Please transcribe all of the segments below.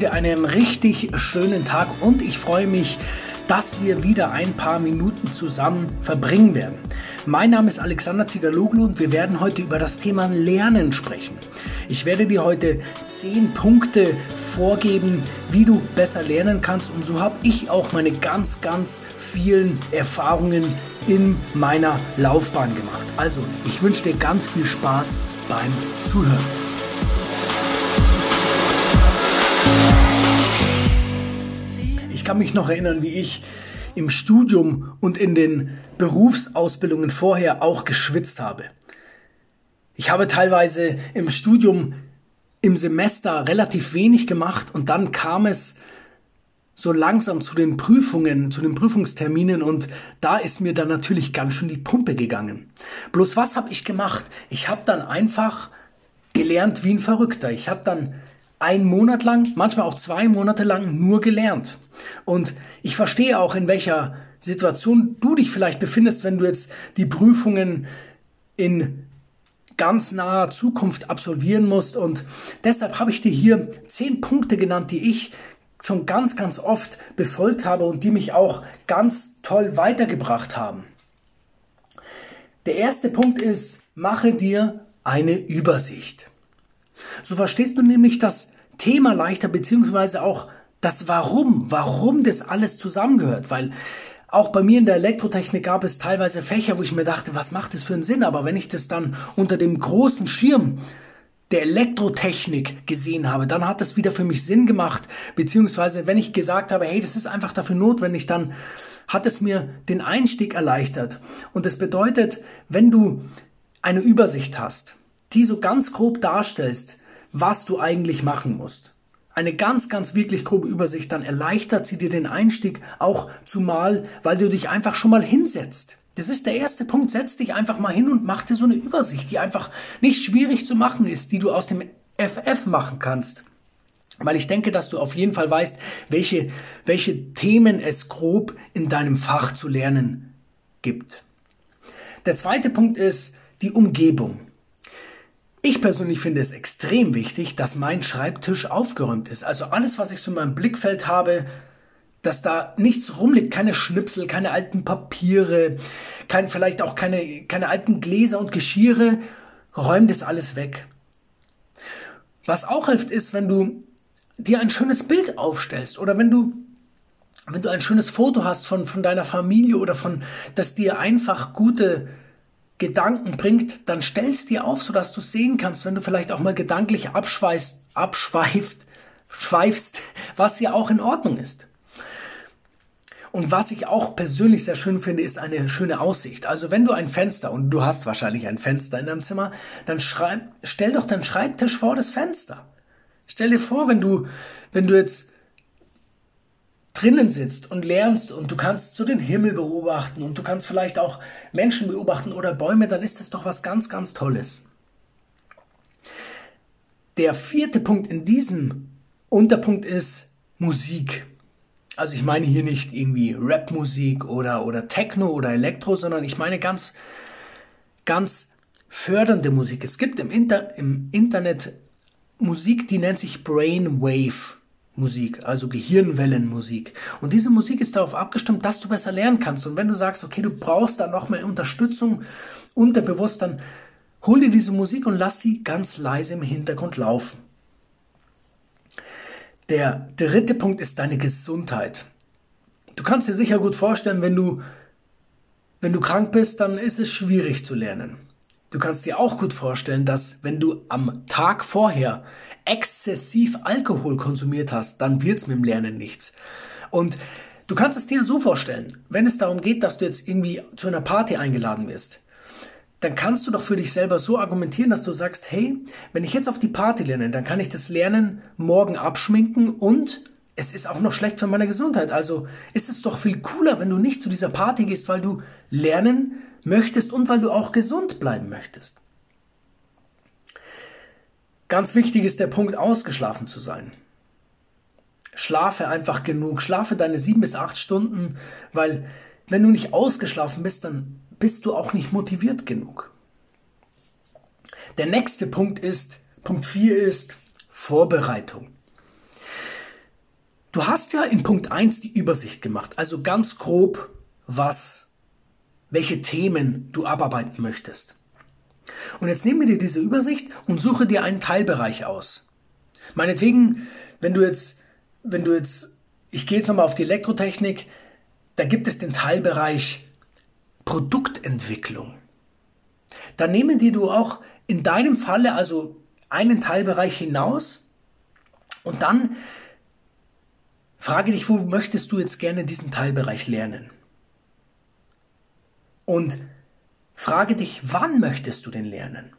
wünsche dir einen richtig schönen Tag und ich freue mich, dass wir wieder ein paar Minuten zusammen verbringen werden. Mein Name ist Alexander Zigaloglu und wir werden heute über das Thema Lernen sprechen. Ich werde dir heute zehn Punkte vorgeben, wie du besser lernen kannst und so habe ich auch meine ganz, ganz vielen Erfahrungen in meiner Laufbahn gemacht. Also, ich wünsche dir ganz viel Spaß beim Zuhören. Kann mich noch erinnern, wie ich im Studium und in den Berufsausbildungen vorher auch geschwitzt habe. Ich habe teilweise im Studium im Semester relativ wenig gemacht und dann kam es so langsam zu den Prüfungen, zu den Prüfungsterminen und da ist mir dann natürlich ganz schön die Pumpe gegangen. Bloß was habe ich gemacht? Ich habe dann einfach gelernt wie ein Verrückter. Ich habe dann einen Monat lang, manchmal auch zwei Monate lang nur gelernt. Und ich verstehe auch, in welcher Situation du dich vielleicht befindest, wenn du jetzt die Prüfungen in ganz naher Zukunft absolvieren musst. Und deshalb habe ich dir hier zehn Punkte genannt, die ich schon ganz, ganz oft befolgt habe und die mich auch ganz toll weitergebracht haben. Der erste Punkt ist, mache dir eine Übersicht. So verstehst du nämlich das Thema leichter, beziehungsweise auch das Warum, warum das alles zusammengehört, weil auch bei mir in der Elektrotechnik gab es teilweise Fächer, wo ich mir dachte, was macht das für einen Sinn? Aber wenn ich das dann unter dem großen Schirm der Elektrotechnik gesehen habe, dann hat das wieder für mich Sinn gemacht, beziehungsweise wenn ich gesagt habe, hey, das ist einfach dafür notwendig, dann hat es mir den Einstieg erleichtert. Und das bedeutet, wenn du eine Übersicht hast, die so ganz grob darstellst, was du eigentlich machen musst. Eine ganz, ganz wirklich grobe Übersicht, dann erleichtert sie dir den Einstieg auch zumal, weil du dich einfach schon mal hinsetzt. Das ist der erste Punkt. Setz dich einfach mal hin und mach dir so eine Übersicht, die einfach nicht schwierig zu machen ist, die du aus dem FF machen kannst. Weil ich denke, dass du auf jeden Fall weißt, welche, welche Themen es grob in deinem Fach zu lernen gibt. Der zweite Punkt ist die Umgebung. Ich persönlich finde es extrem wichtig, dass mein Schreibtisch aufgeräumt ist. Also alles, was ich so in meinem Blickfeld habe, dass da nichts rumliegt, keine Schnipsel, keine alten Papiere, kein, vielleicht auch keine, keine alten Gläser und Geschirre, räum das alles weg. Was auch hilft, ist, wenn du dir ein schönes Bild aufstellst oder wenn du wenn du ein schönes Foto hast von, von deiner Familie oder von, dass dir einfach gute Gedanken bringt, dann stellst dir auf, sodass du sehen kannst, wenn du vielleicht auch mal gedanklich abschweißt, abschweift, schweifst, was ja auch in Ordnung ist. Und was ich auch persönlich sehr schön finde, ist eine schöne Aussicht. Also wenn du ein Fenster, und du hast wahrscheinlich ein Fenster in deinem Zimmer, dann schreib, stell doch deinen Schreibtisch vor das Fenster. Stell dir vor, wenn du, wenn du jetzt drinnen sitzt und lernst und du kannst so den Himmel beobachten und du kannst vielleicht auch Menschen beobachten oder Bäume, dann ist das doch was ganz, ganz Tolles. Der vierte Punkt in diesem Unterpunkt ist Musik. Also ich meine hier nicht irgendwie Rapmusik oder, oder Techno oder Elektro, sondern ich meine ganz, ganz fördernde Musik. Es gibt im, Inter im Internet Musik, die nennt sich Brainwave. Musik, also Gehirnwellenmusik. Und diese Musik ist darauf abgestimmt, dass du besser lernen kannst. Und wenn du sagst, okay, du brauchst da noch mehr Unterstützung unterbewusst, dann hol dir diese Musik und lass sie ganz leise im Hintergrund laufen. Der dritte Punkt ist deine Gesundheit. Du kannst dir sicher gut vorstellen, wenn du, wenn du krank bist, dann ist es schwierig zu lernen. Du kannst dir auch gut vorstellen, dass wenn du am Tag vorher exzessiv Alkohol konsumiert hast, dann wird's mit dem Lernen nichts. Und du kannst es dir so vorstellen, wenn es darum geht, dass du jetzt irgendwie zu einer Party eingeladen wirst, dann kannst du doch für dich selber so argumentieren, dass du sagst, hey, wenn ich jetzt auf die Party lerne, dann kann ich das Lernen morgen abschminken und es ist auch noch schlecht für meine Gesundheit. Also ist es doch viel cooler, wenn du nicht zu dieser Party gehst, weil du lernen möchtest und weil du auch gesund bleiben möchtest. Ganz wichtig ist der Punkt, ausgeschlafen zu sein. Schlafe einfach genug, schlafe deine sieben bis acht Stunden, weil wenn du nicht ausgeschlafen bist, dann bist du auch nicht motiviert genug. Der nächste Punkt ist, Punkt 4 ist Vorbereitung. du hast ja in Punkt 1 die Übersicht gemacht, also ganz grob, was, welche Themen du abarbeiten möchtest. Und jetzt nehmen wir dir diese Übersicht und suche dir einen Teilbereich aus. Meinetwegen, wenn du jetzt, wenn du jetzt, ich gehe jetzt nochmal auf die Elektrotechnik, da gibt es den Teilbereich Produktentwicklung. Da nehmen dir du auch in deinem Falle also einen Teilbereich hinaus und dann frage dich, wo möchtest du jetzt gerne diesen Teilbereich lernen? Und frage dich, wann möchtest du den lernen?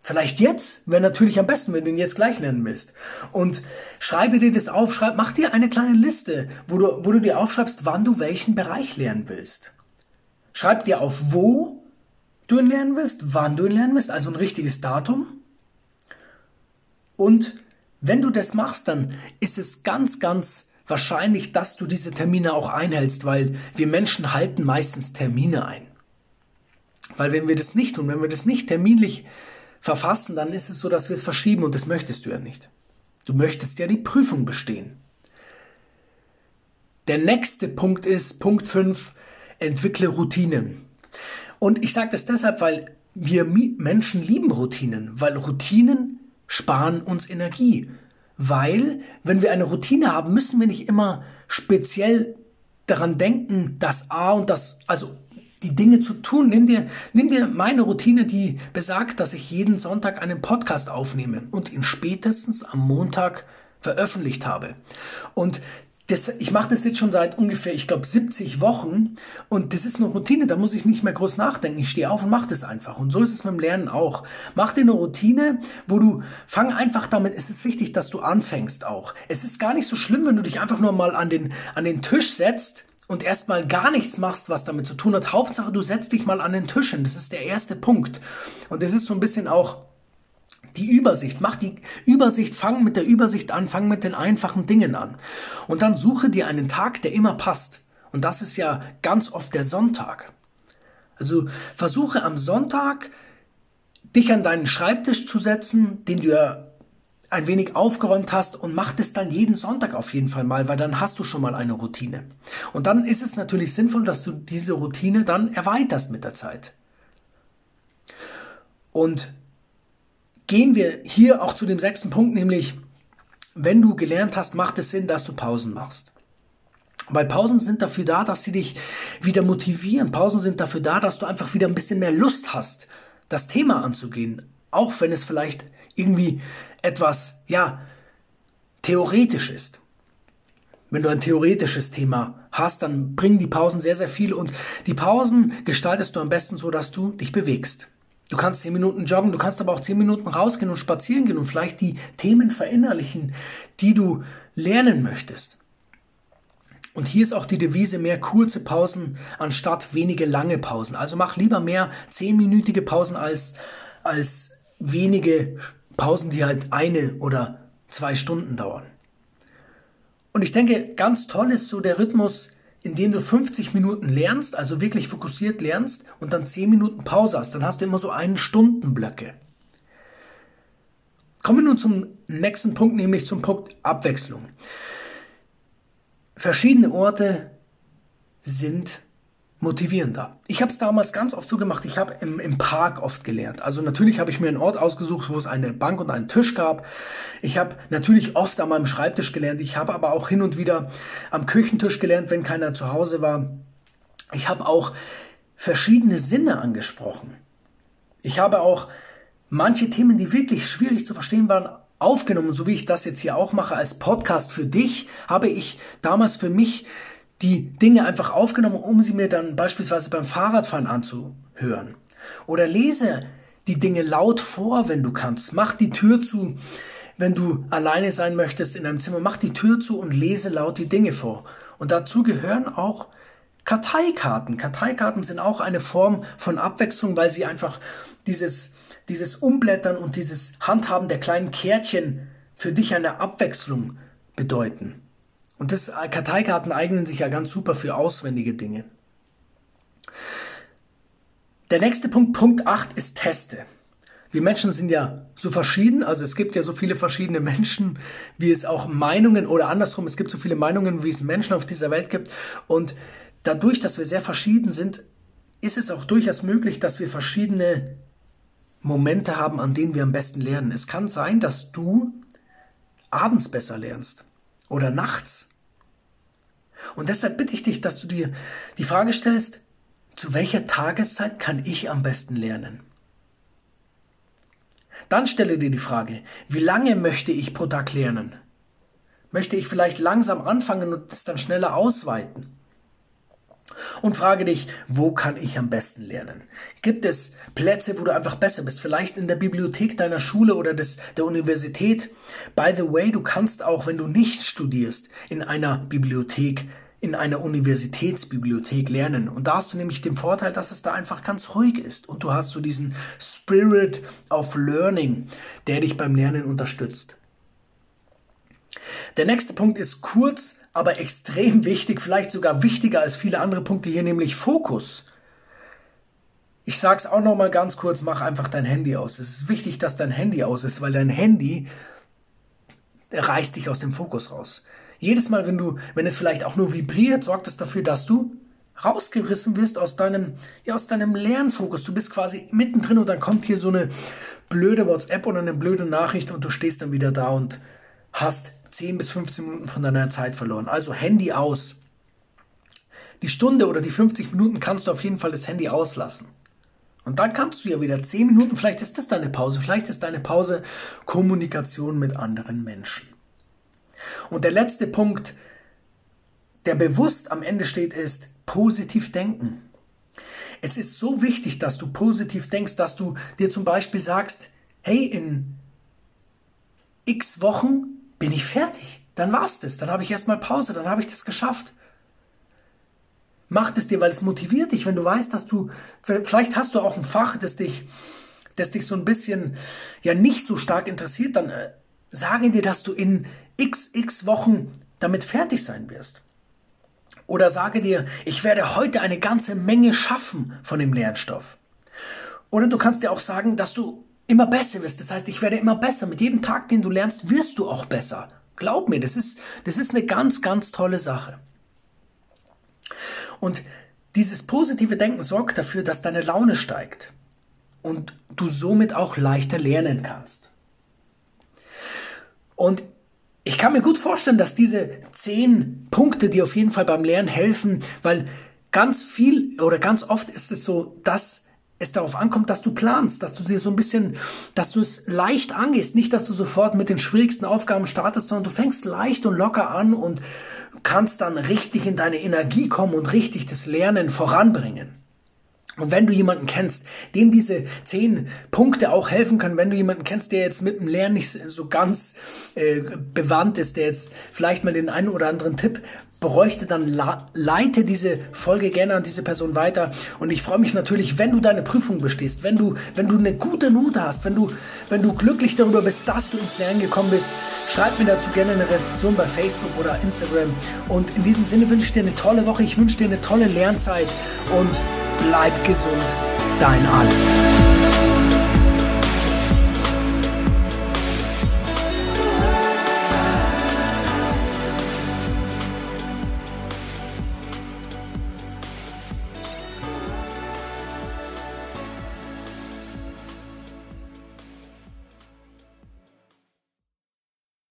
Vielleicht jetzt, wäre natürlich am besten, wenn du ihn jetzt gleich lernen willst. Und schreibe dir das auf, schreib, mach dir eine kleine Liste, wo du, wo du dir aufschreibst, wann du welchen Bereich lernen willst. Schreib dir auf, wo du ihn lernen willst, wann du ihn lernen willst, also ein richtiges Datum. Und wenn du das machst, dann ist es ganz, ganz wahrscheinlich, dass du diese Termine auch einhältst, weil wir Menschen halten meistens Termine ein. Weil wenn wir das nicht tun, wenn wir das nicht terminlich verfassen, dann ist es so, dass wir es verschieben und das möchtest du ja nicht. Du möchtest ja die Prüfung bestehen. Der nächste Punkt ist Punkt 5, entwickle Routinen. Und ich sage das deshalb, weil wir Menschen lieben Routinen, weil Routinen sparen uns Energie. Weil, wenn wir eine Routine haben, müssen wir nicht immer speziell daran denken, dass A und das, also die Dinge zu tun. Nimm dir, nimm dir meine Routine, die besagt, dass ich jeden Sonntag einen Podcast aufnehme und ihn spätestens am Montag veröffentlicht habe. Und das, ich mache das jetzt schon seit ungefähr, ich glaube, 70 Wochen und das ist eine Routine, da muss ich nicht mehr groß nachdenken. Ich stehe auf und mache das einfach. Und so ist es mit dem Lernen auch. Mach dir eine Routine, wo du, fang einfach damit, es ist wichtig, dass du anfängst auch. Es ist gar nicht so schlimm, wenn du dich einfach nur mal an den, an den Tisch setzt und erstmal gar nichts machst, was damit zu tun hat. Hauptsache, du setzt dich mal an den Tischen. Das ist der erste Punkt. Und das ist so ein bisschen auch die Übersicht. Mach die Übersicht, fang mit der Übersicht an, fang mit den einfachen Dingen an. Und dann suche dir einen Tag, der immer passt. Und das ist ja ganz oft der Sonntag. Also versuche am Sonntag dich an deinen Schreibtisch zu setzen, den du ja ein wenig aufgeräumt hast und mach das dann jeden Sonntag auf jeden Fall mal, weil dann hast du schon mal eine Routine. Und dann ist es natürlich sinnvoll, dass du diese Routine dann erweiterst mit der Zeit. Und gehen wir hier auch zu dem sechsten Punkt, nämlich wenn du gelernt hast, macht es Sinn, dass du Pausen machst. Weil Pausen sind dafür da, dass sie dich wieder motivieren. Pausen sind dafür da, dass du einfach wieder ein bisschen mehr Lust hast, das Thema anzugehen. Auch wenn es vielleicht irgendwie etwas, ja, theoretisch ist. Wenn du ein theoretisches Thema hast, dann bringen die Pausen sehr, sehr viel und die Pausen gestaltest du am besten so, dass du dich bewegst. Du kannst zehn Minuten joggen, du kannst aber auch zehn Minuten rausgehen und spazieren gehen und vielleicht die Themen verinnerlichen, die du lernen möchtest. Und hier ist auch die Devise mehr kurze Pausen anstatt wenige lange Pausen. Also mach lieber mehr zehnminütige Pausen als, als wenige Pausen, die halt eine oder zwei Stunden dauern. Und ich denke, ganz toll ist so der Rhythmus, in dem du 50 Minuten lernst, also wirklich fokussiert lernst und dann 10 Minuten Pause hast. Dann hast du immer so einen Stundenblöcke. Kommen wir nun zum nächsten Punkt, nämlich zum Punkt Abwechslung. Verschiedene Orte sind motivierender. Ich habe es damals ganz oft so gemacht, ich habe im, im Park oft gelernt. Also natürlich habe ich mir einen Ort ausgesucht, wo es eine Bank und einen Tisch gab. Ich habe natürlich oft an meinem Schreibtisch gelernt. Ich habe aber auch hin und wieder am Küchentisch gelernt, wenn keiner zu Hause war. Ich habe auch verschiedene Sinne angesprochen. Ich habe auch manche Themen, die wirklich schwierig zu verstehen waren, aufgenommen, so wie ich das jetzt hier auch mache als Podcast für dich, habe ich damals für mich die Dinge einfach aufgenommen, um sie mir dann beispielsweise beim Fahrradfahren anzuhören. Oder lese die Dinge laut vor, wenn du kannst. Mach die Tür zu, wenn du alleine sein möchtest in einem Zimmer. Mach die Tür zu und lese laut die Dinge vor. Und dazu gehören auch Karteikarten. Karteikarten sind auch eine Form von Abwechslung, weil sie einfach dieses, dieses Umblättern und dieses Handhaben der kleinen Kärtchen für dich eine Abwechslung bedeuten. Und das Karteikarten eignen sich ja ganz super für auswendige Dinge. Der nächste Punkt, Punkt 8, ist Teste. Wir Menschen sind ja so verschieden, also es gibt ja so viele verschiedene Menschen, wie es auch Meinungen oder andersrum, es gibt so viele Meinungen, wie es Menschen auf dieser Welt gibt. Und dadurch, dass wir sehr verschieden sind, ist es auch durchaus möglich, dass wir verschiedene Momente haben, an denen wir am besten lernen. Es kann sein, dass du abends besser lernst oder nachts. Und deshalb bitte ich dich, dass du dir die Frage stellst, zu welcher Tageszeit kann ich am besten lernen? Dann stelle dir die Frage, wie lange möchte ich pro Tag lernen? Möchte ich vielleicht langsam anfangen und es dann schneller ausweiten? Und frage dich, wo kann ich am besten lernen? Gibt es Plätze, wo du einfach besser bist? Vielleicht in der Bibliothek deiner Schule oder des, der Universität? By the way, du kannst auch, wenn du nicht studierst, in einer Bibliothek in einer Universitätsbibliothek lernen. Und da hast du nämlich den Vorteil, dass es da einfach ganz ruhig ist. Und du hast so diesen Spirit of Learning, der dich beim Lernen unterstützt. Der nächste Punkt ist kurz, aber extrem wichtig, vielleicht sogar wichtiger als viele andere Punkte hier, nämlich Fokus. Ich sage es auch noch mal ganz kurz, mach einfach dein Handy aus. Es ist wichtig, dass dein Handy aus ist, weil dein Handy reißt dich aus dem Fokus raus. Jedes Mal, wenn du, wenn es vielleicht auch nur vibriert, sorgt es dafür, dass du rausgerissen wirst aus deinem, ja, aus deinem Lernfokus. Du bist quasi mittendrin und dann kommt hier so eine blöde WhatsApp oder eine blöde Nachricht und du stehst dann wieder da und hast 10 bis 15 Minuten von deiner Zeit verloren. Also Handy aus. Die Stunde oder die 50 Minuten kannst du auf jeden Fall das Handy auslassen. Und dann kannst du ja wieder 10 Minuten, vielleicht ist das deine Pause, vielleicht ist deine Pause Kommunikation mit anderen Menschen. Und der letzte Punkt, der bewusst am Ende steht, ist positiv denken. Es ist so wichtig, dass du positiv denkst, dass du dir zum Beispiel sagst, hey, in x Wochen bin ich fertig. Dann war's das. Dann habe ich erstmal Pause, dann habe ich das geschafft. Mach es dir, weil es motiviert dich, wenn du weißt, dass du, vielleicht hast du auch ein Fach, das dich, das dich so ein bisschen, ja, nicht so stark interessiert, dann äh, sage dir, dass du in xx Wochen damit fertig sein wirst. Oder sage dir, ich werde heute eine ganze Menge schaffen von dem Lernstoff. Oder du kannst dir auch sagen, dass du immer besser wirst. Das heißt, ich werde immer besser. Mit jedem Tag, den du lernst, wirst du auch besser. Glaub mir, das ist, das ist eine ganz, ganz tolle Sache. Und dieses positive Denken sorgt dafür, dass deine Laune steigt und du somit auch leichter lernen kannst. Und ich kann mir gut vorstellen, dass diese zehn Punkte dir auf jeden Fall beim Lernen helfen, weil ganz viel oder ganz oft ist es so, dass es darauf ankommt, dass du planst, dass du dir so ein bisschen, dass du es leicht angehst, nicht, dass du sofort mit den schwierigsten Aufgaben startest, sondern du fängst leicht und locker an und kannst dann richtig in deine Energie kommen und richtig das Lernen voranbringen. Und wenn du jemanden kennst, dem diese zehn Punkte auch helfen können, wenn du jemanden kennst, der jetzt mit dem Lernen nicht so ganz äh, bewandt ist, der jetzt vielleicht mal den einen oder anderen Tipp bräuchte, dann leite diese Folge gerne an diese Person weiter. Und ich freue mich natürlich, wenn du deine Prüfung bestehst, wenn du, wenn du eine gute Note hast, wenn du, wenn du glücklich darüber bist, dass du ins Lernen gekommen bist. Schreib mir dazu gerne eine Rezension bei Facebook oder Instagram. Und in diesem Sinne wünsche ich dir eine tolle Woche, ich wünsche dir eine tolle Lernzeit und bleib gesund. Dein Alex.